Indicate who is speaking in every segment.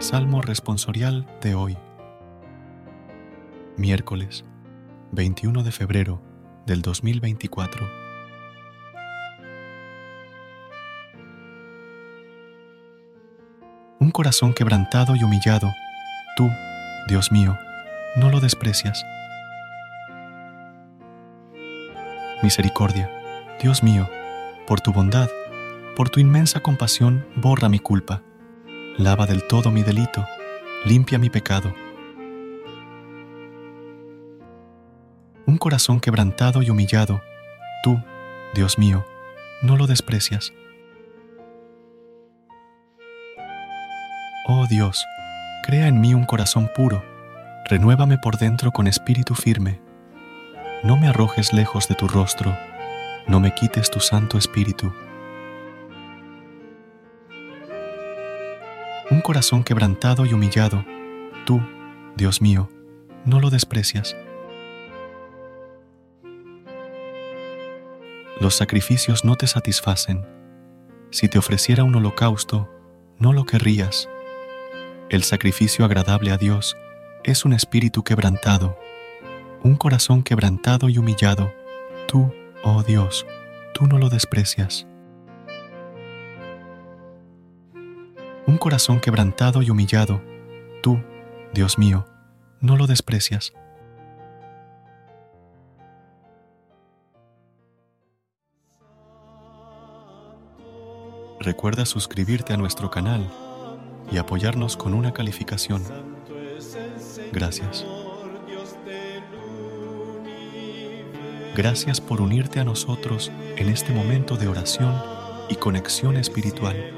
Speaker 1: Salmo responsorial de hoy. Miércoles 21 de febrero del 2024. Un corazón quebrantado y humillado, tú, Dios mío, no lo desprecias. Misericordia, Dios mío, por tu bondad, por tu inmensa compasión, borra mi culpa lava del todo mi delito, limpia mi pecado. Un corazón quebrantado y humillado, tú, Dios mío, no lo desprecias. Oh Dios, crea en mí un corazón puro, renuévame por dentro con espíritu firme. No me arrojes lejos de tu rostro, no me quites tu santo espíritu. Un corazón quebrantado y humillado, tú, Dios mío, no lo desprecias. Los sacrificios no te satisfacen. Si te ofreciera un holocausto, no lo querrías. El sacrificio agradable a Dios es un espíritu quebrantado, un corazón quebrantado y humillado. Tú, oh Dios, tú no lo desprecias. Un corazón quebrantado y humillado, tú, Dios mío, no lo desprecias. Recuerda suscribirte a nuestro canal y apoyarnos con una calificación. Gracias. Gracias por unirte a nosotros en este momento de oración y conexión espiritual.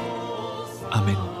Speaker 1: アメン